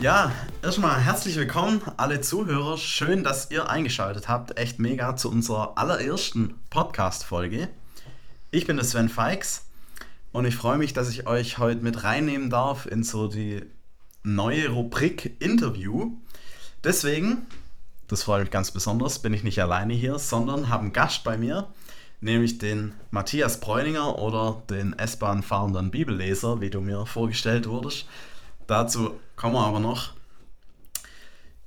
Ja, erstmal herzlich willkommen, alle Zuhörer. Schön, dass ihr eingeschaltet habt. Echt mega zu unserer allerersten Podcast-Folge. Ich bin der Sven Feix und ich freue mich, dass ich euch heute mit reinnehmen darf in so die neue Rubrik Interview. Deswegen, das freut mich ganz besonders, bin ich nicht alleine hier, sondern habe einen Gast bei mir, nämlich den Matthias Bräuninger oder den S-Bahn fahrenden Bibelleser, wie du mir vorgestellt wurdest. Dazu kommen wir aber noch.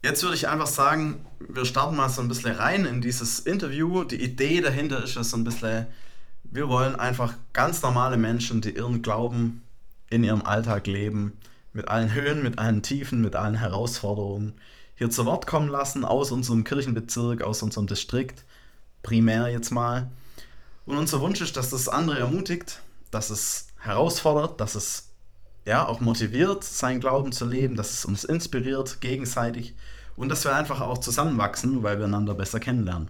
Jetzt würde ich einfach sagen, wir starten mal so ein bisschen rein in dieses Interview. Die Idee dahinter ist ja so ein bisschen wir wollen einfach ganz normale Menschen, die ihren Glauben in ihrem Alltag leben, mit allen Höhen, mit allen Tiefen, mit allen Herausforderungen hier zu Wort kommen lassen, aus unserem Kirchenbezirk, aus unserem Distrikt, primär jetzt mal. Und unser Wunsch ist, dass das andere ermutigt, dass es herausfordert, dass es ja auch motiviert, seinen Glauben zu leben, dass es uns inspiriert gegenseitig und dass wir einfach auch zusammenwachsen, weil wir einander besser kennenlernen.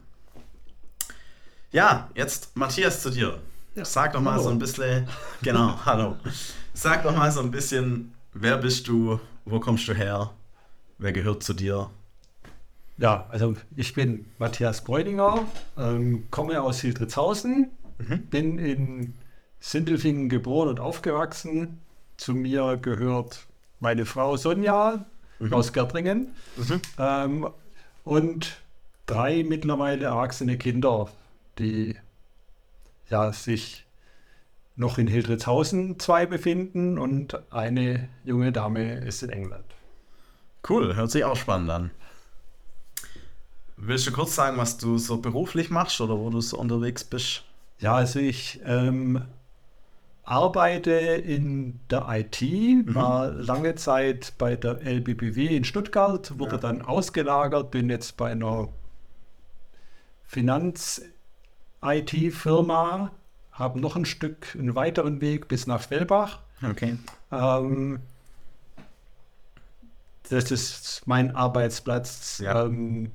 Ja, jetzt Matthias zu dir. Ja. Sag doch mal hallo. so ein bisschen, genau, hallo. Sag doch mal so ein bisschen, wer bist du, wo kommst du her, wer gehört zu dir? Ja, also ich bin Matthias Bräuninger, ähm, komme aus Hildritzhausen, mhm. bin in Sindelfingen geboren und aufgewachsen. Zu mir gehört meine Frau Sonja mhm. aus Gärtringen mhm. ähm, und drei mittlerweile erwachsene Kinder die ja, sich noch in Hildritzhausen zwei befinden und eine junge Dame ist in England. Cool, hört sich auch spannend an. Willst du kurz sagen, was du so beruflich machst oder wo du so unterwegs bist? Ja, also ich ähm, arbeite in der IT, mhm. war lange Zeit bei der LBBW in Stuttgart, wurde ja. dann ausgelagert, bin jetzt bei einer Finanz- IT-Firma, habe noch ein Stück, einen weiteren Weg bis nach Fellbach. Okay. Ähm, das ist mein Arbeitsplatz, ja. ähm,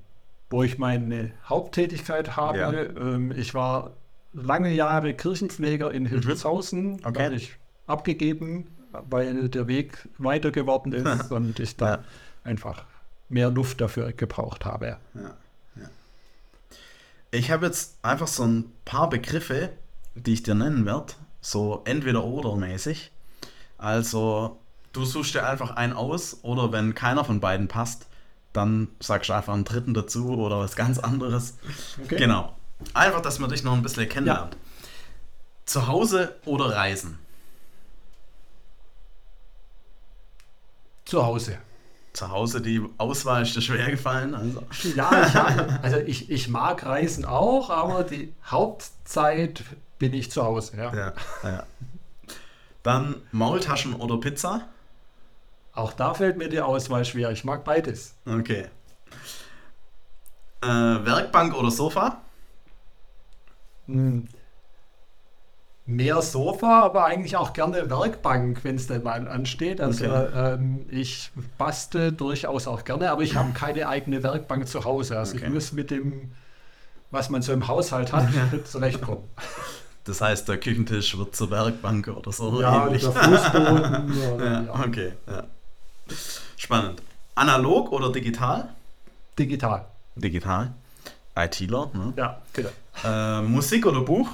wo ich meine Haupttätigkeit habe. Ja. Ähm, ich war lange Jahre Kirchenpfleger in Hildeshausen. Mhm. Okay. Habe ich abgegeben, weil der Weg weiter geworden ist und ich da ja. einfach mehr Luft dafür gebraucht habe. Ja. Ich habe jetzt einfach so ein paar Begriffe, die ich dir nennen werde, so entweder oder mäßig. Also du suchst dir einfach einen aus oder wenn keiner von beiden passt, dann sagst du einfach einen dritten dazu oder was ganz anderes. Okay. Genau. Einfach, dass man dich noch ein bisschen kennenlernt. Ja. Zu Hause oder Reisen? Zu Hause zu Hause die Auswahl ist dir schwer gefallen? Also. Ja, ich, also ich, ich mag Reisen auch, aber die Hauptzeit bin ich zu Hause. Ja. Ja, ja. Dann Maultaschen oder Pizza? Auch da fällt mir die Auswahl schwer. Ich mag beides. Okay. Äh, Werkbank oder Sofa? Hm, mehr Sofa, aber eigentlich auch gerne Werkbank, wenn es denn mal ansteht. Also okay. ähm, ich bastel durchaus auch gerne, aber ich habe keine eigene Werkbank zu Hause. Also okay. ich muss mit dem, was man so im Haushalt hat, zurechtkommen. Das heißt, der Küchentisch wird zur Werkbank oder so. Ja, ähnlich. der Fußboden. ja, ja. Okay, ja. Spannend. Analog oder digital? Digital. Digital. ITler, ne? Ja, genau. Äh, Musik oder Buch?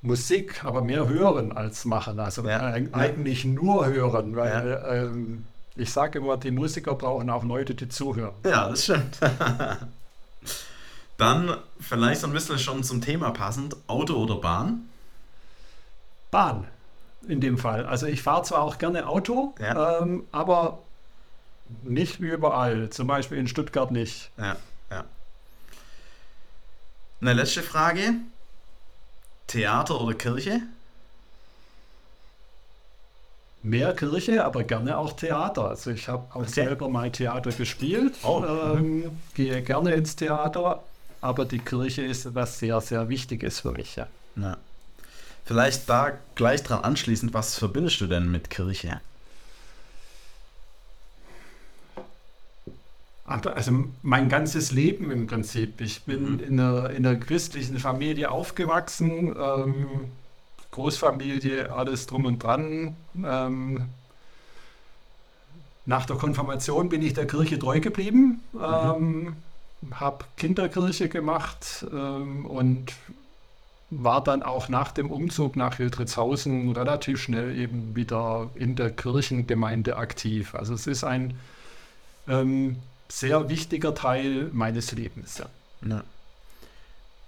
Musik, aber mehr hören als machen. Also ja. äh, eigentlich nur hören, weil ja. ähm, ich sage immer, die Musiker brauchen auch Leute, die zuhören. Ja, das stimmt. Dann vielleicht so ein bisschen schon zum Thema passend, Auto oder Bahn? Bahn in dem Fall. Also ich fahre zwar auch gerne Auto, ja. ähm, aber nicht überall. Zum Beispiel in Stuttgart nicht. Ja. Eine letzte Frage. Theater oder Kirche? Mehr Kirche, aber gerne auch Theater. Also ich habe auch okay. selber mal Theater gespielt, oh. ähm, gehe gerne ins Theater, aber die Kirche ist etwas sehr, sehr Wichtiges für mich. Ja. ja. Vielleicht da gleich dran anschließend, was verbindest du denn mit Kirche? Also mein ganzes Leben im Prinzip. Ich bin mhm. in, einer, in, einer, christlichen Familie aufgewachsen, ähm, Großfamilie, alles drum und dran. Ähm, nach der Konfirmation bin ich der Kirche treu geblieben, mhm. ähm, habe Kinderkirche gemacht ähm, und war dann auch nach dem Umzug nach Wildritzhausen relativ schnell eben wieder in der Kirchengemeinde aktiv. Also es ist ein ähm, sehr wichtiger Teil meines Lebens. Ja.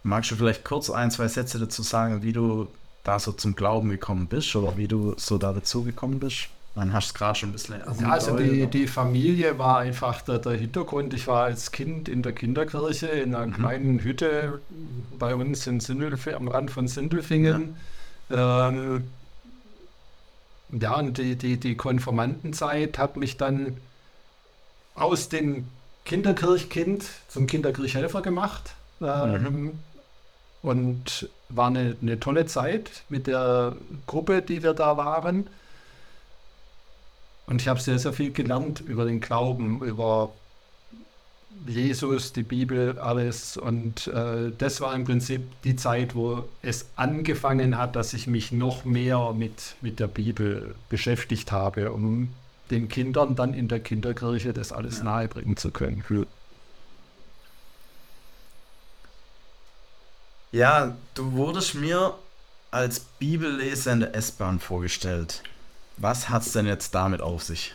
Magst du vielleicht kurz ein, zwei Sätze dazu sagen, wie du da so zum Glauben gekommen bist oder wie du so da dazu gekommen bist? Man hast es gerade schon ein bisschen Ja, also die, die Familie war einfach der, der, Hintergrund. Ich war als Kind in der Kinderkirche in einer mhm. kleinen Hütte bei uns in Sindelf am Rand von Sindelfingen. Ja, ähm, ja und die, die, die Konformantenzeit hat mich dann aus dem Kinderkirchkind zum Kinderkirchhelfer gemacht. Ähm, mhm. Und war eine, eine tolle Zeit mit der Gruppe, die wir da waren. Und ich habe sehr, sehr viel gelernt über den Glauben, über Jesus, die Bibel, alles. Und äh, das war im Prinzip die Zeit, wo es angefangen hat, dass ich mich noch mehr mit, mit der Bibel beschäftigt habe, um den Kindern dann in der Kinderkirche das alles ja. nahebringen zu können. Ja, du wurdest mir als Bibelleser in der S-Bahn vorgestellt. Was hat es denn jetzt damit auf sich?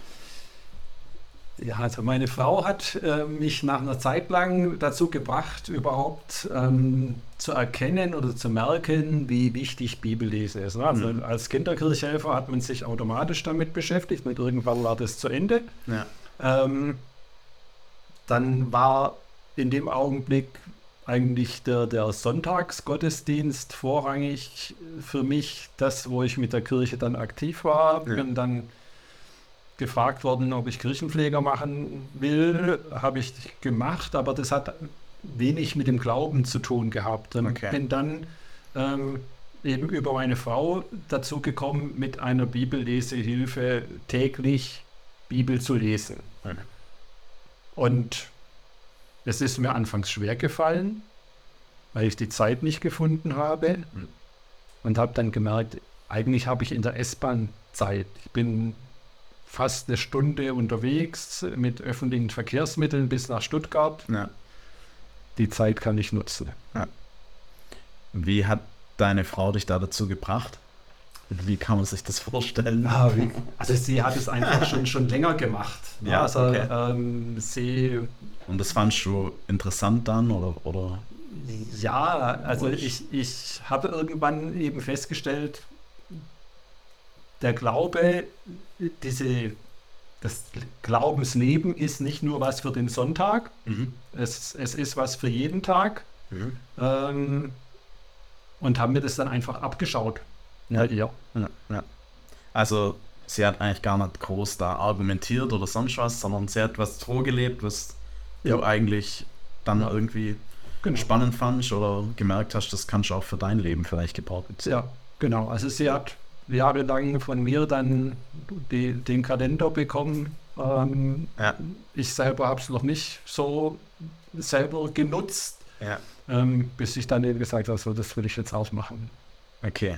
Ja, also meine Frau hat äh, mich nach einer Zeit lang dazu gebracht, überhaupt ähm, zu erkennen oder zu merken, wie wichtig Bibellese ist. Also mhm. als Kinderkirchhelfer hat man sich automatisch damit beschäftigt, mit irgendwann war das zu Ende. Ja. Ähm, dann war in dem Augenblick eigentlich der, der Sonntagsgottesdienst vorrangig für mich, das, wo ich mit der Kirche dann aktiv war. Ja. Bin dann gefragt worden, ob ich Kirchenpfleger machen will. Habe ich gemacht, aber das hat wenig mit dem Glauben zu tun gehabt. Okay. bin dann ähm, eben über meine Frau dazu gekommen, mit einer Bibellesehilfe täglich Bibel zu lesen. Okay. Und es ist mir anfangs schwer gefallen, weil ich die Zeit nicht gefunden habe mhm. und habe dann gemerkt, eigentlich habe ich in der S-Bahn Zeit. Ich bin fast eine Stunde unterwegs mit öffentlichen Verkehrsmitteln bis nach Stuttgart. Ja. Die Zeit kann ich nutzen. Ja. Wie hat deine Frau dich da dazu gebracht? Wie kann man sich das vorstellen? Ah, also sie hat es einfach schon, schon länger gemacht. Ne? Ja, also, okay. ähm, sie Und das fandst du interessant dann oder? oder? Ja, also ich, ich habe irgendwann eben festgestellt, der Glaube, diese, das Glaubensleben ist nicht nur was für den Sonntag, mhm. es, es ist was für jeden Tag. Mhm. Ähm, und haben mir das dann einfach abgeschaut. Ja, ja. ja, ja. Also sie hat eigentlich gar nicht groß da argumentiert oder sonst was, sondern sie hat was vorgelebt, was ja. du eigentlich dann irgendwie genau. spannend fandst oder gemerkt hast, das kannst du auch für dein Leben vielleicht gebrauchen. Ja, genau. Also sie hat jahrelang von mir dann die, den Kalender bekommen. Ähm, ja. Ich selber habe es noch nicht so selber genutzt, ja. ähm, bis ich dann eben gesagt habe, so, das will ich jetzt auch machen. Okay.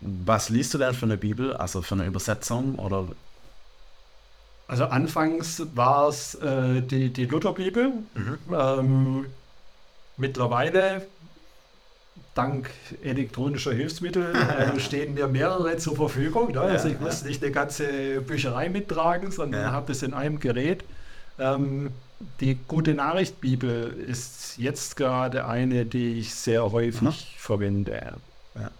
Was liest du denn für eine Bibel, also für eine Übersetzung oder? Also anfangs war es äh, die, die Lutherbibel. Mhm. Ähm, mittlerweile dank elektronischer Hilfsmittel äh, stehen mir mehrere zur Verfügung. Ne? Also ich muss nicht eine ganze Bücherei mittragen, sondern habe es in einem Gerät. Ähm, die Gute Nachricht Bibel ist jetzt gerade eine, die ich sehr häufig mhm. verwende. Ja.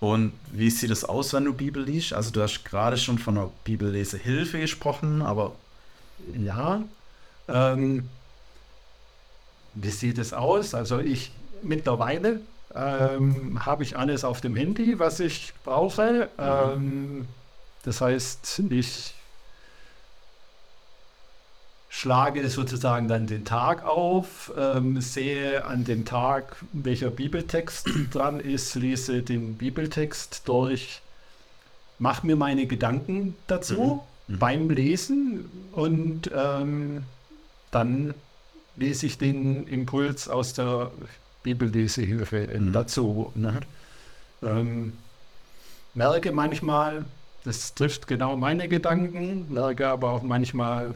Und wie sieht es aus, wenn du Bibel liest? Also du hast gerade schon von einer Bibellesehilfe gesprochen, aber... Ja, ähm, wie sieht es aus? Also ich mittlerweile ähm, habe ich alles auf dem Handy, was ich brauche. Ähm, das heißt, ich schlage sozusagen dann den Tag auf, ähm, sehe an dem Tag, welcher Bibeltext dran ist, lese den Bibeltext durch, mache mir meine Gedanken dazu mhm. Mhm. beim Lesen und ähm, dann lese ich den Impuls aus der Bibellesehilfe mhm. dazu. Ne? Ähm, merke manchmal, das trifft genau meine Gedanken, merke aber auch manchmal,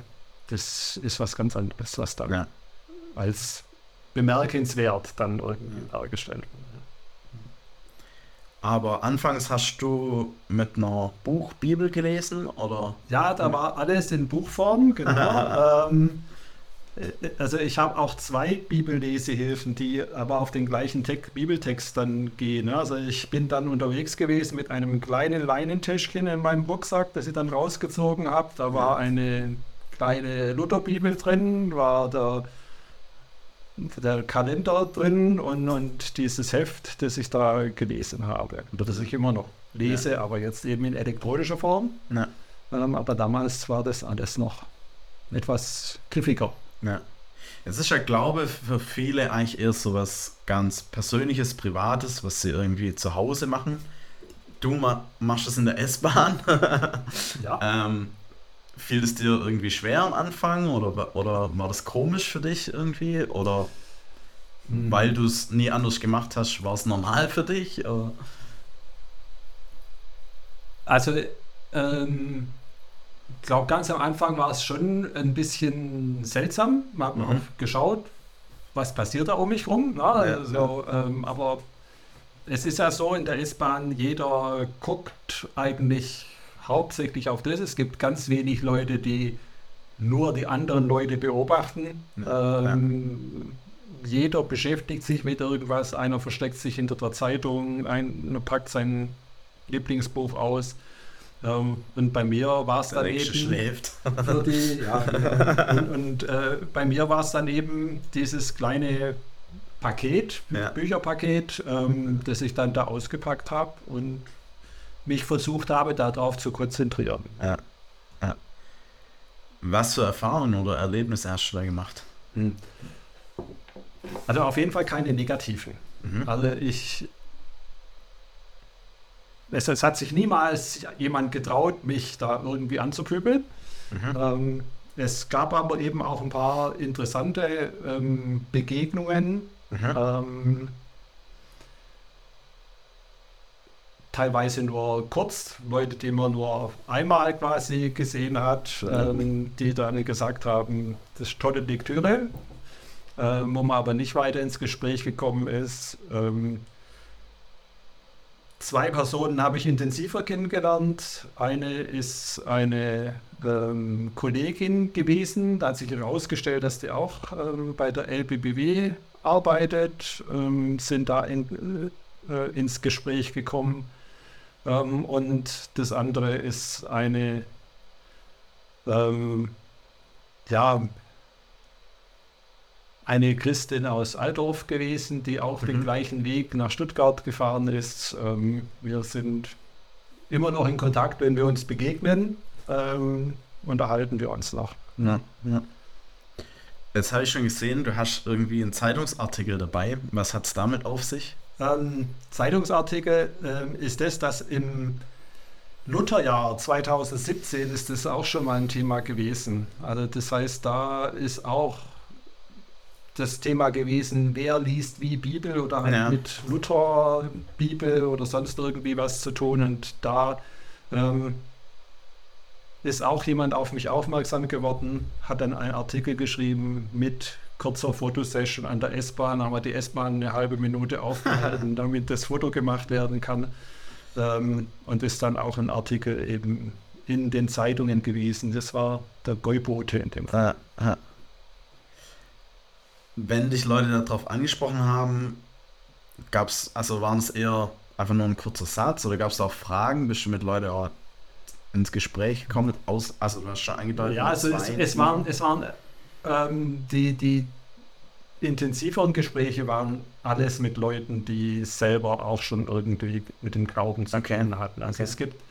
das ist was ganz anderes, was dann ja. als bemerkenswert dann irgendwie dargestellt wird. Aber anfangs hast du mit einer Buchbibel gelesen, oder? Ja, da war alles in Buchform, genau. ähm, äh, also ich habe auch zwei Bibellesehilfen, die aber auf den gleichen Text, Bibeltext dann gehen. Ne? Also ich bin dann unterwegs gewesen mit einem kleinen Leinentäschchen in meinem Rucksack, das ich dann rausgezogen habe. Da war eine kleine Lutherbibel drin, war der, der Kalender drin und, und dieses Heft, das ich da gelesen habe. Oder das ich immer noch lese, ja. aber jetzt eben in elektronischer Form. Ja. Ähm, aber damals war das alles noch etwas griffiger. Ja. Es ist ja, glaube ich, für viele eigentlich eher so was ganz Persönliches, Privates, was sie irgendwie zu Hause machen. Du ma machst es in der S-Bahn. ja. ähm, fiel es dir irgendwie schwer am Anfang oder, oder war das komisch für dich irgendwie? Oder hm. weil du es nie anders gemacht hast, war es normal für dich? Oder? Also, ähm, glaube, ganz am Anfang war es schon ein bisschen seltsam. Man hat mhm. geschaut, was passiert da um mich rum. Ne? Also, ja. ähm, aber es ist ja so in der S-Bahn, jeder guckt eigentlich hauptsächlich auf das. Es gibt ganz wenig Leute, die nur die anderen Leute beobachten. Ja. Ähm, ja. Jeder beschäftigt sich mit irgendwas. Einer versteckt sich hinter der Zeitung, einer packt sein Lieblingsbuch aus. Ähm, und bei mir war es dann eben. schläft. Die, ja. Und, und äh, bei mir war es dann eben dieses kleine Paket, ja. Bücherpaket, ähm, das ich dann da ausgepackt habe und mich versucht habe, darauf zu konzentrieren. Ja. ja. Was für Erfahrungen oder Erlebnisse hast du da gemacht? Hm. Also auf jeden Fall keine negativen. Mhm. Also ich es, es, hat sich niemals jemand getraut, mich da irgendwie anzupöbeln. Mhm. Ähm, es gab aber eben auch ein paar interessante ähm, Begegnungen. Mhm. Ähm, teilweise nur kurz, Leute, die man nur einmal quasi gesehen hat, mhm. die dann gesagt haben, das ist tolle Lektüre, äh, wo man aber nicht weiter ins Gespräch gekommen ist. Zwei Personen habe ich intensiver kennengelernt. Eine ist eine ähm, Kollegin gewesen. Da hat sich herausgestellt, dass die auch ähm, bei der LBBW arbeitet, ähm, sind da in, äh, ins Gespräch gekommen. Ähm, und das andere ist eine ähm, ja, eine Christin aus Altdorf gewesen, die auch mhm. den gleichen Weg nach Stuttgart gefahren ist. Ähm, wir sind immer noch in Kontakt, wenn wir uns begegnen, ähm, unterhalten wir uns noch. Ja, ja. Jetzt habe ich schon gesehen, du hast irgendwie einen Zeitungsartikel dabei. Was hat es damit auf sich? Ähm, Zeitungsartikel ähm, ist das, dass im Lutherjahr 2017 ist das auch schon mal ein Thema gewesen. Also das heißt, da ist auch das Thema gewesen, wer liest wie Bibel oder halt ja. mit Luther Bibel oder sonst irgendwie was zu tun. Und da ähm, ist auch jemand auf mich aufmerksam geworden, hat dann einen Artikel geschrieben mit kurzer Fotosession an der S-Bahn, haben wir die S-Bahn eine halbe Minute aufgehalten, damit das Foto gemacht werden kann. Ähm, und ist dann auch ein Artikel eben in den Zeitungen gewesen. Das war der Gäubote in dem Fall. Ja, ja wenn dich Leute darauf angesprochen haben, gab es, also waren es eher einfach nur ein kurzer Satz oder gab es auch Fragen? Bist du mit Leuten auch ins Gespräch gekommen? Aus, also du hast schon angedeutet. Ja, also es, es, waren, es waren ähm, die, die intensiveren Gespräche waren alles mit Leuten, die selber auch schon irgendwie mit dem Glauben zu Okay. tun hatten. Also Okay. es gibt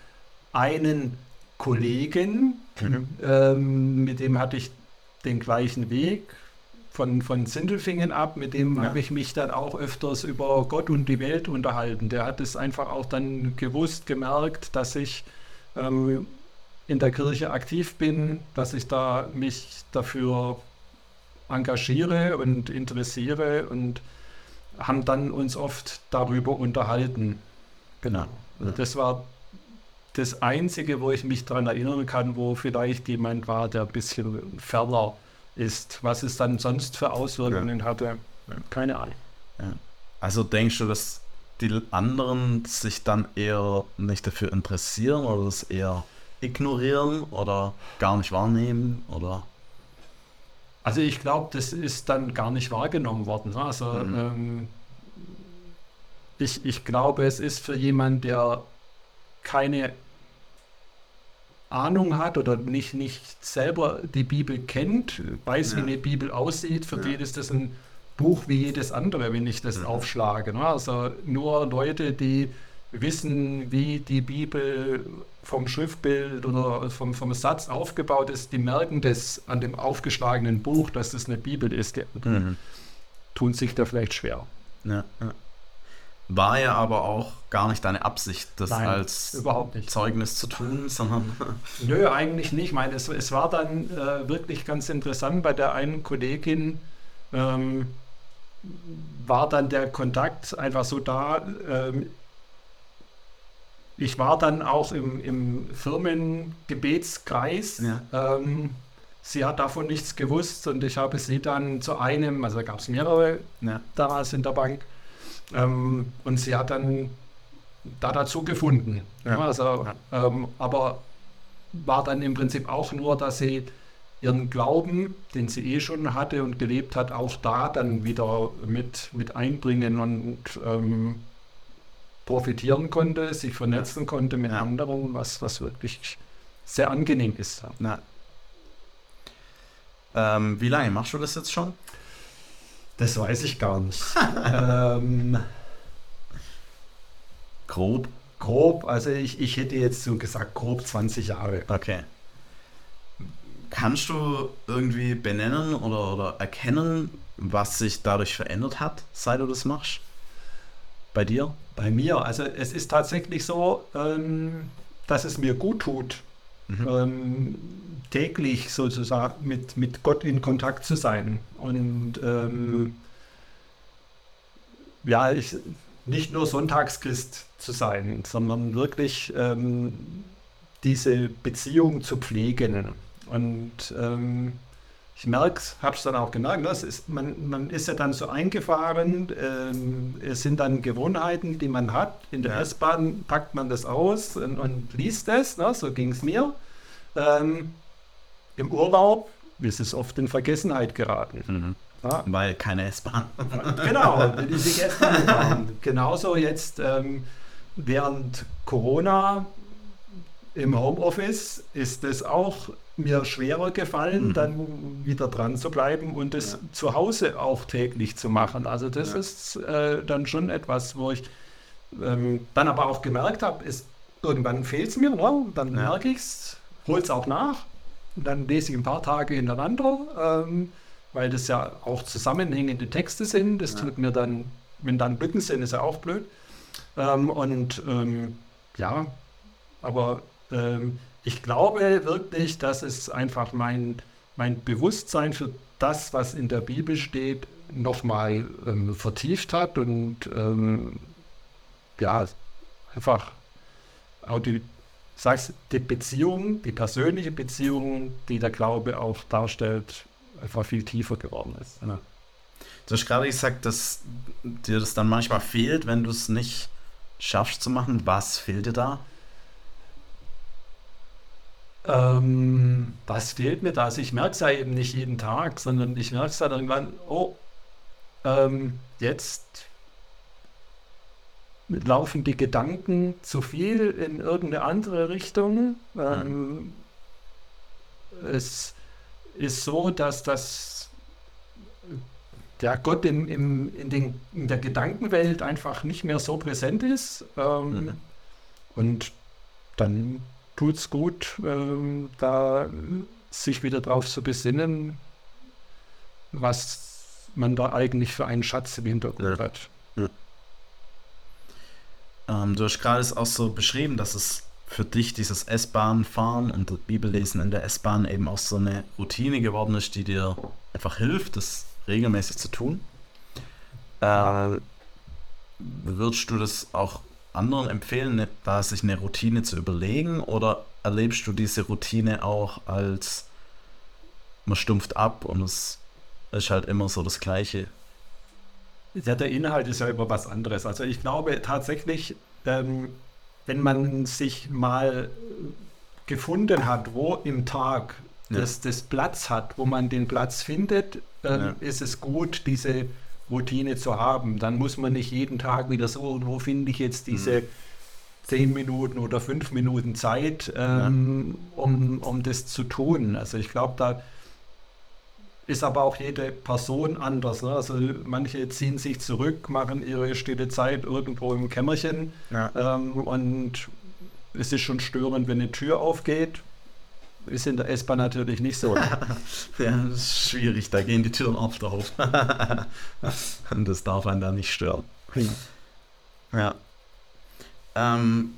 einen Kollegen, Mhm. ähm, mit dem hatte ich den gleichen Weg von, von Sindelfingen ab, mit dem Ja. habe ich mich dann auch öfters über Gott und die Welt unterhalten. Der hat es einfach auch dann gewusst, gemerkt, dass ich ähm, in der Kirche aktiv bin, dass ich da mich dafür engagiere und interessiere und haben dann uns oft darüber unterhalten. Genau. Also das war das Einzige, wo ich mich daran erinnern kann, wo vielleicht jemand war, der ein bisschen ferner ist. Was es dann sonst für Auswirkungen hatte, keine Ahnung. Also denkst du, dass die anderen sich dann eher nicht dafür interessieren oder das eher ignorieren oder gar nicht wahrnehmen oder Also ich glaube, das ist dann gar nicht wahrgenommen worden. ne? Also Mhm. ähm, ich, ich glaube, es ist für jemanden, der keine Ahnung hat oder nicht, nicht selber die Bibel kennt, weiß, Ja. wie eine Bibel aussieht, für Ja. den ist das ein Buch wie jedes andere, wenn ich das Mhm. aufschlage. Ne? Also nur Leute, die wissen, wie die Bibel vom Schriftbild oder vom, vom Satz aufgebaut ist, die merken das an dem aufgeschlagenen Buch, dass das eine Bibel ist. Die tun sich da vielleicht schwer. Ja, ja. War ja aber auch gar nicht deine Absicht, das Nein, als. Zeugnis zu tun, sondern Nö, eigentlich nicht. Ich meine, es, es war dann äh, wirklich ganz interessant bei der einen Kollegin. Ähm, war dann der Kontakt einfach so da. Ähm, ich war dann auch im, im Firmengebetskreis. Ja. Ähm, sie hat davon nichts gewusst und ich habe sie dann zu einem, also da gab es mehrere ja, damals in der Bank. Ähm, und sie hat dann da dazu gefunden. Ja. Also, ähm, aber war dann im Prinzip auch nur, dass sie ihren Glauben, den sie eh schon hatte und gelebt hat, auch da dann wieder mit, mit einbringen und ähm, profitieren konnte, sich vernetzen konnte mit Ja. anderen, was, was wirklich sehr angenehm ist. Ähm, wie lange machst du das jetzt schon? Das weiß ich gar nicht. ähm, Grob. grob, also ich, ich hätte jetzt so gesagt, grob 20 Jahre. Okay. Kannst du irgendwie benennen oder, oder erkennen, was sich dadurch verändert hat, seit du das machst? Bei dir? Bei mir, also es ist tatsächlich so, ähm, dass es mir gut tut, Mhm. ähm, täglich sozusagen mit, mit Gott in Kontakt zu sein. Und ähm, ja, ich, nicht nur Sonntagschrist zu sein, sondern wirklich ähm, diese Beziehung zu pflegen. Und ähm, ich merke es, habe es dann auch gemerkt, das ist, man, man ist ja dann so eingefahren, ähm, es sind dann Gewohnheiten, die man hat. In der Ja. S-Bahn packt man das aus und, und liest es, ne? so ging es mir. Ähm, Im Urlaub ist es oft in Vergessenheit geraten. Mhm. Ja, Weil keine S-Bahn. genau, die S-Bahn. Genauso jetzt ähm, während Corona im Homeoffice ist es auch mir schwerer gefallen, Mhm. dann wieder dran zu bleiben und es Ja. zu Hause auch täglich zu machen. Also das Ja. ist äh, dann schon etwas, wo ich ähm, dann aber auch gemerkt habe, ist, irgendwann fehlt es mir, ne? dann Ja. merke ich es, hole es auch nach, und dann lese ich ein paar Tage hintereinander, ähm, weil das ja auch zusammenhängende Texte sind. Das tut mir dann, wenn dann Lücken sind, ist ja auch blöd. Ähm, und ähm, ja, aber ähm, ich glaube wirklich, dass es einfach mein, mein Bewusstsein für das, was in der Bibel steht, nochmal ähm, vertieft hat und ähm, ja, einfach auch die, sagst, die Beziehung, die persönliche Beziehung, die der Glaube auch darstellt, einfach viel tiefer geworden ist. Ja. Du hast gerade gesagt, dass dir das dann manchmal fehlt, wenn du es nicht schaffst zu machen. Was fehlt dir da? Ähm, was fehlt mir da? Also ich merke es ja eben nicht jeden Tag, sondern ich merke es dann irgendwann, oh, ähm, jetzt laufen die Gedanken zu viel in irgendeine andere Richtung. Ähm, Es ist so, dass das der Gott im, im, in, den, in der Gedankenwelt einfach nicht mehr so präsent ist. Ähm, mhm. Und dann tut es gut, ähm, da sich wieder drauf zu besinnen, was man da eigentlich für einen Schatz im Hintergrund ja. hat. Ja. Ähm, du hast gerade auch so beschrieben, dass es für dich dieses S-Bahn-Fahren und Bibellesen in der S-Bahn eben auch so eine Routine geworden ist, die dir einfach hilft, das regelmäßig zu tun. Äh, würdest du das auch anderen empfehlen, da sich eine Routine zu überlegen oder erlebst du diese Routine auch als man stumpft ab und es ist halt immer so das Gleiche? Ja, der Inhalt ist ja immer was anderes. Also ich glaube tatsächlich, ähm, wenn man sich mal gefunden hat, wo im Tag ja. das, das Platz hat, wo man den Platz findet, dann ja. ist es gut, diese Routine zu haben. Dann muss man nicht jeden Tag wieder so, wo finde ich jetzt diese mhm. zehn Minuten oder fünf Minuten Zeit, ähm, ja. um, um das zu tun. Also ich glaube, da ist aber auch jede Person anders. Ne? Also manche ziehen sich zurück, machen ihre stille Zeit irgendwo im Kämmerchen ja. ähm, und es ist schon störend, wenn eine Tür aufgeht. Ist in der S-Bahn natürlich nicht so. ja, das ist schwierig, da gehen die Türen oft auf. und das darf einen da nicht stören. Ja. Ähm,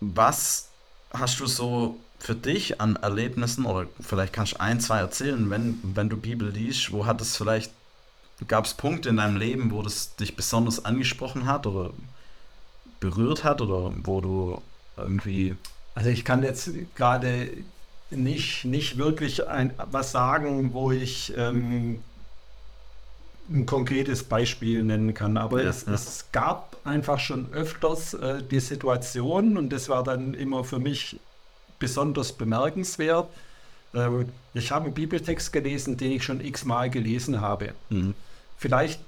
was hast du so für dich an Erlebnissen oder vielleicht kannst du ein, zwei erzählen, wenn, wenn du Bibel liest, wo hat es vielleicht, gab es Punkte in deinem Leben, wo das dich besonders angesprochen hat oder berührt hat oder wo du irgendwie... Also ich kann jetzt gerade nicht, nicht wirklich ein, was sagen, wo ich ähm, ein konkretes Beispiel nennen kann, aber ja, es, ja. es, gab einfach schon öfters äh, die Situation und das war dann immer für mich besonders bemerkenswert. Ähm, ich habe einen Bibeltext gelesen, den ich schon x-mal gelesen habe. Mhm. Vielleicht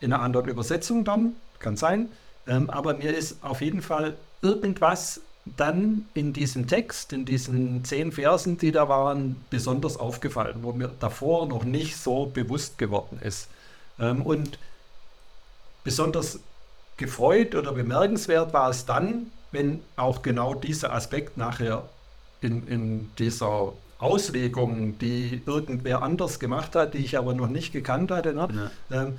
in einer anderen Übersetzung dann, kann sein. Ähm, aber mir ist auf jeden Fall irgendwas dann in diesem Text, in diesen zehn Versen, die da waren, besonders aufgefallen, wo mir davor noch nicht so bewusst geworden ist. Ähm, und besonders gefreut oder bemerkenswert war es dann, wenn auch genau dieser Aspekt nachher in, in dieser Auslegung, die irgendwer anders gemacht hat, die ich aber noch nicht gekannt hatte, ne? ja. ähm,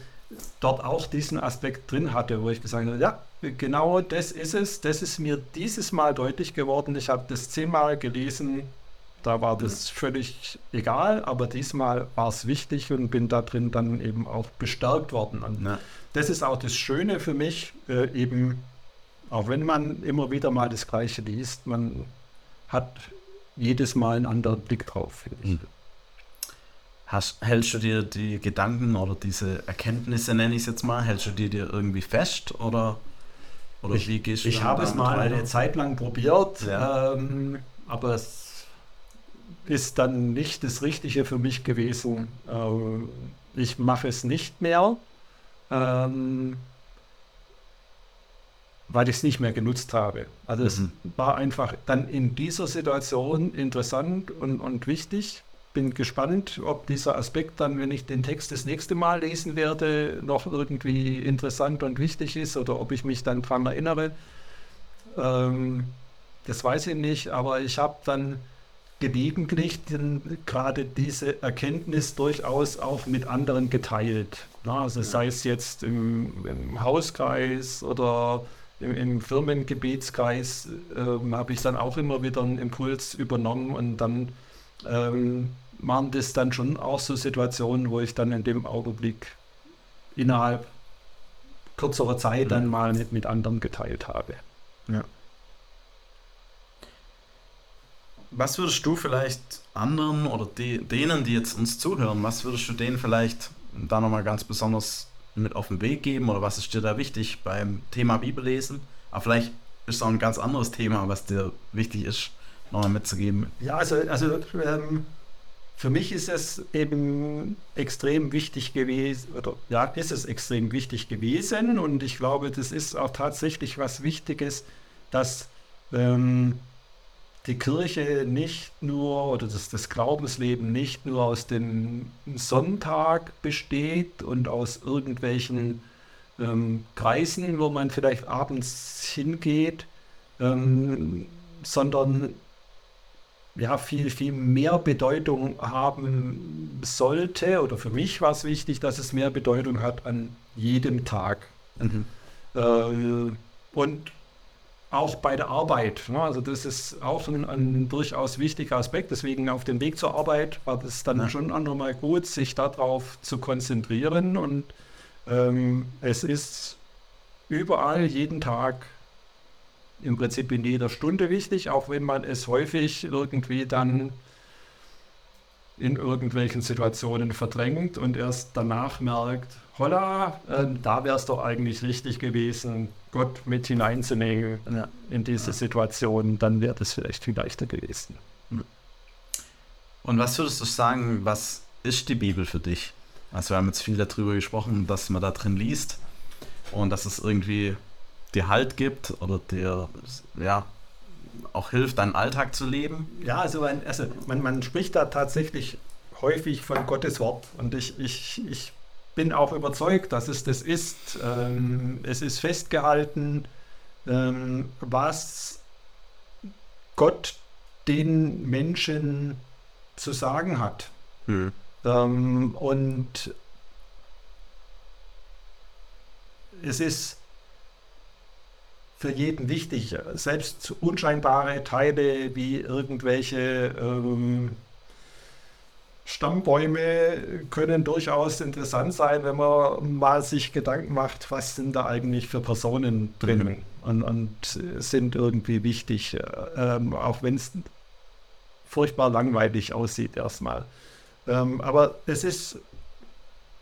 dort auch diesen Aspekt drin hatte, wo ich gesagt habe, ja, genau das ist es, das ist mir dieses Mal deutlich geworden. Ich habe das zehnmal gelesen, da war das völlig egal, aber diesmal war es wichtig und bin da drin dann eben auch bestärkt worden. Und ja. das ist auch das Schöne für mich, äh, eben, auch wenn man immer wieder mal das Gleiche liest, man hat jedes Mal einen anderen Blick drauf, finde ich. Hm. Hast, hältst du dir die Gedanken oder diese Erkenntnisse, nenne ich es jetzt mal, hältst du dir, dir irgendwie fest oder, oder ich, wie gehst du Ich habe es mal weiter? eine Zeit lang probiert, ja. ähm, aber es ist dann nicht das Richtige für mich gewesen. Ähm, ich mache es nicht mehr. Ähm, weil ich es nicht mehr genutzt habe. Also mhm. es war einfach dann in dieser Situation interessant und, und wichtig. Bin gespannt, ob dieser Aspekt dann, wenn ich den Text das nächste Mal lesen werde, noch irgendwie interessant und wichtig ist oder ob ich mich dann daran erinnere. Ähm, das weiß ich nicht, aber ich habe dann gelegentlich gerade diese Erkenntnis durchaus auch mit anderen geteilt. Na, also sei es jetzt im, im Hauskreis oder im, im Firmengebetskreis ähm, habe ich dann auch immer wieder einen Impuls übernommen und dann ähm, waren das dann schon auch so Situationen, wo ich dann in dem Augenblick innerhalb kürzerer Zeit mhm. dann mal mit, mit anderen geteilt habe. Ja. Was würdest du vielleicht anderen oder die, denen, die jetzt uns zuhören, was würdest du denen vielleicht da nochmal ganz besonders mit auf den Weg geben oder was ist dir da wichtig beim Thema Bibellesen? Aber vielleicht ist es auch ein ganz anderes Thema, was dir wichtig ist, nochmal mitzugeben. Ja, also, also ähm, für mich ist es eben extrem wichtig gewesen, oder ja, ist es extrem wichtig gewesen und ich glaube, das ist auch tatsächlich was Wichtiges, dass ähm, die Kirche nicht nur oder das, das Glaubensleben nicht nur aus dem Sonntag besteht und aus irgendwelchen ähm, Kreisen, wo man vielleicht abends hingeht, ähm, sondern ja, viel, viel mehr Bedeutung haben sollte. Oder für mich war es wichtig, dass es mehr Bedeutung hat an jedem Tag. Mhm. Äh, und auch bei der Arbeit. Ne? Also das ist auch ein, ein, durchaus wichtiger Aspekt. Deswegen auf dem Weg zur Arbeit war das dann ja. schon nochmal gut, sich darauf zu konzentrieren. Und ähm, es ist überall, jeden Tag, im Prinzip in jeder Stunde wichtig, auch wenn man es häufig irgendwie dann in irgendwelchen Situationen verdrängt und erst danach merkt, holla, äh, da wäre es doch eigentlich richtig gewesen, Gott mit hineinzunehmen ja. in diese Situation, dann wäre das vielleicht viel leichter gewesen. Und was würdest du sagen, was ist die Bibel für dich? Also wir haben jetzt viel darüber gesprochen, dass man da drin liest und dass es irgendwie dir Halt gibt oder dir ja, auch hilft, deinen Alltag zu leben. Ja, also, man, also man, man spricht da tatsächlich häufig von Gottes Wort und ich, ich, ich bin auch überzeugt, dass es das ist. Ähm, es ist festgehalten, ähm, was Gott den Menschen zu sagen hat. Hm. Ähm, und es ist für jeden wichtig, selbst unscheinbare Teile wie irgendwelche ähm, Stammbäume können durchaus interessant sein, wenn man mal sich Gedanken macht, was sind da eigentlich für Personen drin mhm. und, und, sind irgendwie wichtig, ähm, auch wenn es furchtbar langweilig aussieht erstmal. Ähm, aber es ist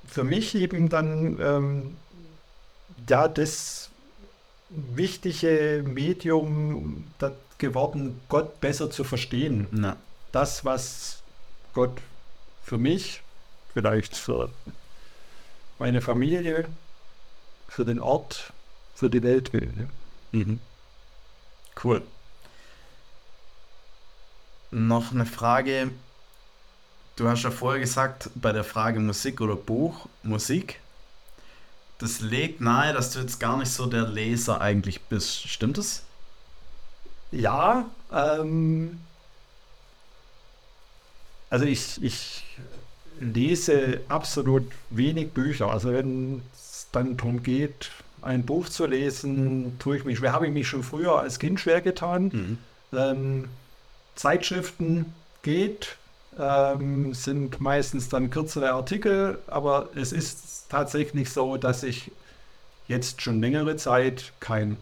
für mich eben dann ähm, ja das wichtige Medium geworden, Gott besser zu verstehen. Na. Das, was Gott für mich, vielleicht für meine Familie, für den Ort, für die Welt will. Mhm. Cool. Noch eine Frage. Du hast ja vorher gesagt, bei der Frage Musik oder Buch, Musik, das legt nahe, dass du jetzt gar nicht so der Leser eigentlich bist. Stimmt es? Ja, ähm, also ich, ich lese absolut wenig Bücher. Also wenn es dann darum geht, ein Buch zu lesen, tue ich mich schwer. Habe ich mich schon früher als Kind schwer getan. Mhm. Ähm, Zeitschriften geht, ähm, sind meistens dann kürzere Artikel, aber es ist tatsächlich so, dass ich jetzt schon längere Zeit kein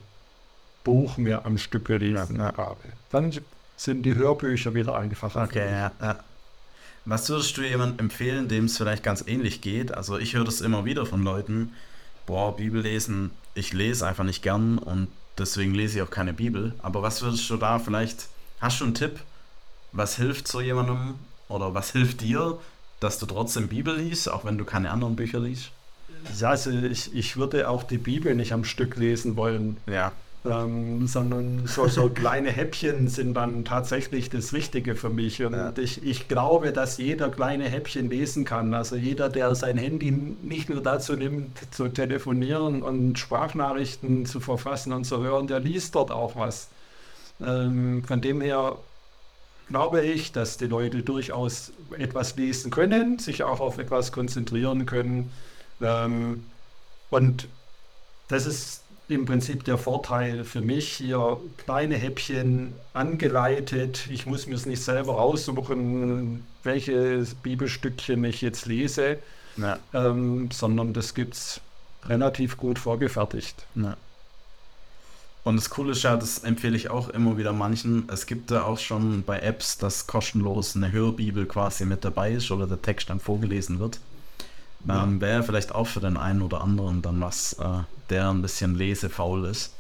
Buch mehr am Stück gelesen habe. Dann sind die Hörbücher wieder einfacher. Okay, ja, ja. Was würdest du jemandem empfehlen, dem es vielleicht ganz ähnlich geht? Also ich höre das immer wieder von Leuten, boah, Bibel lesen, ich lese einfach nicht gern und deswegen lese ich auch keine Bibel. Aber was würdest du da vielleicht, hast du einen Tipp, was hilft so jemandem oder was hilft dir, dass du trotzdem Bibel liest, auch wenn du keine anderen Bücher liest? Ja, also ich, ich würde auch die Bibel nicht am Stück lesen wollen. Ja ähm, sondern so, so kleine Häppchen sind dann tatsächlich das Richtige für mich. Und ja. ich, ich glaube, dass jeder kleine Häppchen lesen kann. Also jeder, der sein Handy nicht nur dazu nimmt, zu telefonieren und Sprachnachrichten zu verfassen und zu hören, der liest dort auch was. Ähm, von dem her glaube ich, dass die Leute durchaus etwas lesen können, sich auch auf etwas konzentrieren können. Ähm, und das ist im Prinzip der Vorteil für mich hier kleine Häppchen angeleitet. Ich muss mir es nicht selber raussuchen, welches Bibelstückchen ich jetzt lese, ja. ähm, sondern das gibt es relativ gut vorgefertigt. Ja. Und das Coole ist ja, das empfehle ich auch immer wieder manchen. Es gibt da auch schon bei Apps, dass kostenlos eine Hörbibel quasi mit dabei ist oder der Text dann vorgelesen wird. Ähm, Wäre vielleicht auch für den einen oder anderen dann was, äh, der ein bisschen lesefaul ist.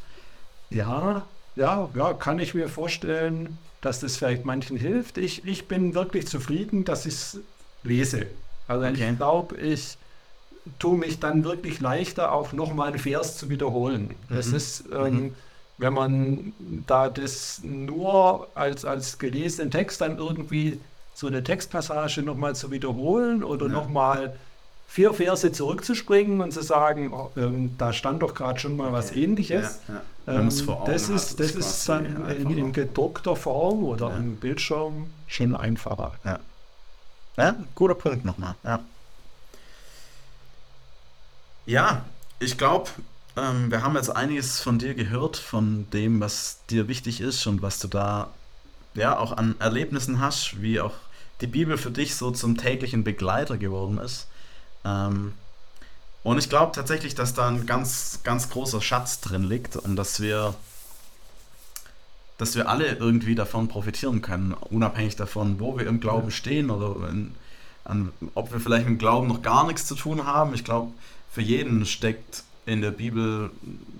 Ja, ja, ja, kann ich mir vorstellen, dass das vielleicht manchen hilft. Ich, ich bin wirklich zufrieden, dass ich es lese. Also okay. ich glaube, ich tue mich dann wirklich leichter, auch nochmal einen Vers zu wiederholen. Mhm. Das ist, ähm, mhm. Wenn man da das nur als, als gelesenen Text dann irgendwie so eine Textpassage nochmal zu wiederholen oder ja. nochmal vier Verse zurückzuspringen und zu sagen, oh, ähm, da stand doch gerade schon mal was ähnliches. Ja, ja. Ähm, das ist, das ist dann in, in, gedruckter Form oder ja. im Bildschirm schon einfacher. Ja, ja guter Punkt nochmal. Ja, ja ich glaube, ähm, wir haben jetzt einiges von dir gehört, von dem, was dir wichtig ist und was du da ja auch an Erlebnissen hast, wie auch die Bibel für dich so zum täglichen Begleiter geworden ist. Ähm, und ich glaube tatsächlich, dass da ein ganz, ganz großer Schatz drin liegt und dass wir, dass wir alle irgendwie davon profitieren können, unabhängig davon, wo wir im Glauben stehen oder in, an, ob wir vielleicht mit dem Glauben noch gar nichts zu tun haben. Ich glaube, für jeden steckt in der Bibel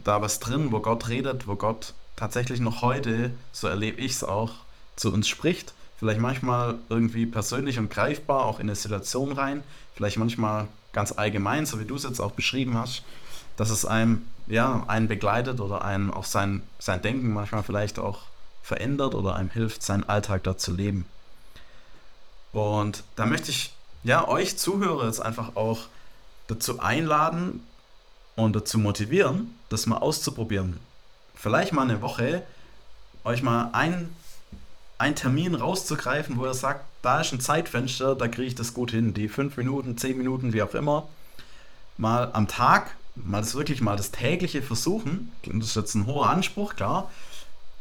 da was drin, wo Gott redet, wo Gott tatsächlich noch heute, so erlebe ich es auch, zu uns spricht. Vielleicht manchmal irgendwie persönlich und greifbar, auch in eine Situation rein. Vielleicht manchmal ganz allgemein, so wie du es jetzt auch beschrieben hast, dass es einem, ja, einen begleitet oder einem auch sein, sein Denken manchmal vielleicht auch verändert oder einem hilft, seinen Alltag dort zu leben. Und da möchte ich ja euch Zuhörer jetzt einfach auch dazu einladen, und dazu motivieren, das mal auszuprobieren. Vielleicht mal eine Woche euch mal einen, einen Termin rauszugreifen, wo ihr sagt, da ist ein Zeitfenster, da kriege ich das gut hin. Die fünf Minuten, zehn Minuten, wie auch immer. Mal am Tag, mal das wirklich mal das tägliche versuchen. Das ist jetzt ein hoher Anspruch, klar.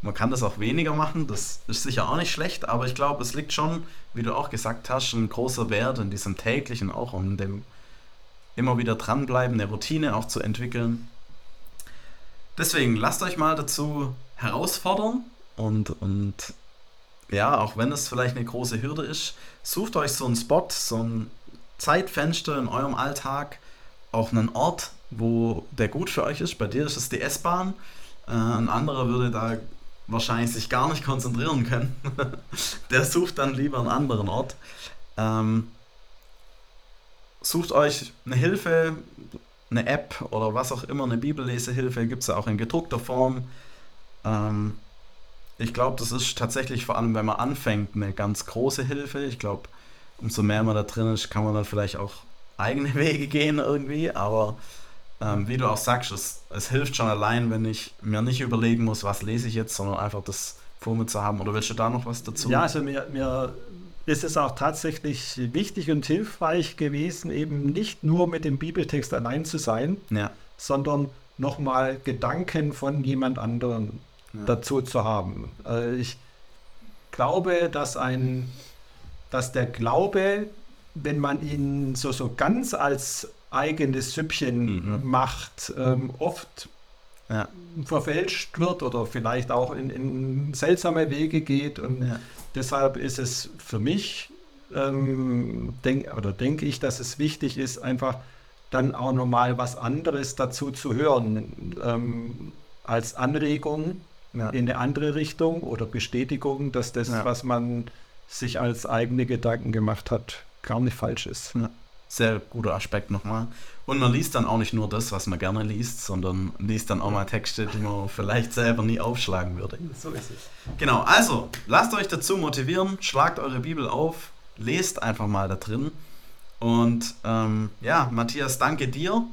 Man kann das auch weniger machen, das ist sicher auch nicht schlecht, aber ich glaube, es liegt schon, wie du auch gesagt hast, ein großer Wert in diesem täglichen auch in dem immer wieder dranbleiben, eine Routine auch zu entwickeln. Deswegen lasst euch mal dazu herausfordern und, und ja, auch wenn es vielleicht eine große Hürde ist, sucht euch so einen Spot, so ein Zeitfenster in eurem Alltag, auch einen Ort, wo der gut für euch ist. Bei dir ist es die S-Bahn. Äh, ein anderer würde da wahrscheinlich sich gar nicht konzentrieren können. der sucht dann lieber einen anderen Ort. Ähm, sucht euch eine Hilfe, eine App oder was auch immer, eine Bibellesehilfe, gibt es ja auch in gedruckter Form. Ähm, ich glaube, das ist tatsächlich vor allem, wenn man anfängt, eine ganz große Hilfe. Ich glaube, umso mehr man da drin ist, kann man dann vielleicht auch eigene Wege gehen irgendwie. Aber ähm, wie du auch sagst, es, es hilft schon allein, wenn ich mir nicht überlegen muss, was lese ich jetzt, sondern einfach das vor mir zu haben. Oder willst du da noch was dazu? Ja, also mir, mir ist es auch tatsächlich wichtig und hilfreich gewesen, eben nicht nur mit dem Bibeltext allein zu sein, ja. sondern nochmal Gedanken von jemand anderem ja. dazu zu haben. Äh, ich glaube, dass ein, dass der Glaube, wenn man ihn so, so ganz als eigenes Süppchen mhm. macht, ähm, oft ja. verfälscht wird oder vielleicht auch in, in seltsame Wege geht. Und ja. deshalb ist es für mich, ähm, denk, oder denke ich, dass es wichtig ist, einfach dann auch nochmal was anderes dazu zu hören, ähm, als Anregung ja. in eine andere Richtung oder Bestätigung, dass das, was man sich als eigene Gedanken gemacht hat, gar nicht falsch ist. Sehr guter Aspekt nochmal. Und man liest dann auch nicht nur das, was man gerne liest, sondern liest dann auch mal Texte, die man vielleicht selber nie aufschlagen würde. So ist es. Genau, also lasst euch dazu motivieren, schlagt eure Bibel auf, lest einfach mal da drin. Und ähm, ja, Matthias, danke dir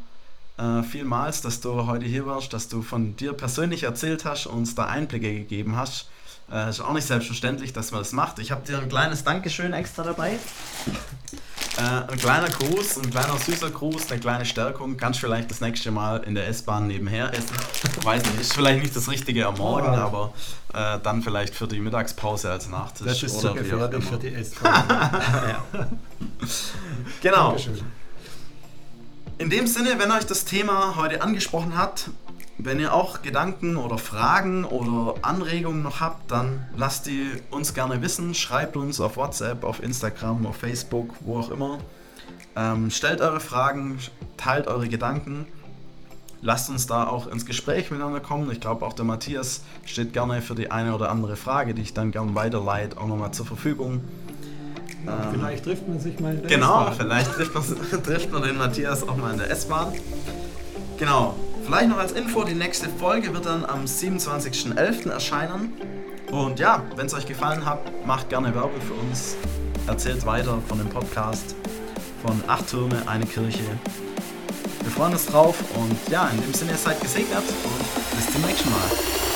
äh, vielmals, dass du heute hier warst, dass du von dir persönlich erzählt hast und uns da Einblicke gegeben hast. Äh, ist auch nicht selbstverständlich, dass man das macht. Ich habe dir ein kleines Dankeschön extra dabei. Äh, ein kleiner Gruß, ein kleiner süßer Gruß, eine kleine Stärkung. Kannst du vielleicht das nächste Mal in der S-Bahn nebenher essen. Weiß nicht, ist vielleicht nicht das Richtige am Morgen, oh. aber äh, dann vielleicht für die Mittagspause als Nachtisch. Das ist oder so gefährlich für die S-Bahn. Genau. Dankeschön. In dem Sinne, wenn euch das Thema heute angesprochen hat, wenn ihr auch Gedanken oder Fragen oder Anregungen noch habt, dann lasst die uns gerne wissen. Schreibt uns auf WhatsApp, auf Instagram, auf Facebook, wo auch immer. Ähm, stellt eure Fragen, teilt eure Gedanken. Lasst uns da auch ins Gespräch miteinander kommen. Ich glaube, auch der Matthias steht gerne für die eine oder andere Frage, die ich dann gerne weiterleite, auch nochmal zur Verfügung. Ja, ähm, vielleicht trifft man sich mal in der Genau, vielleicht trifft man, trifft man den Matthias auch mal in der S-Bahn. Genau, Vielleicht noch als Info, die nächste Folge wird dann am 27.11. erscheinen. Und ja, wenn es euch gefallen hat, macht gerne Werbung für uns. Erzählt weiter von dem Podcast von Acht Türme, eine Kirche. Wir freuen uns drauf und ja, in dem Sinne seid gesegnet und bis zum nächsten Mal.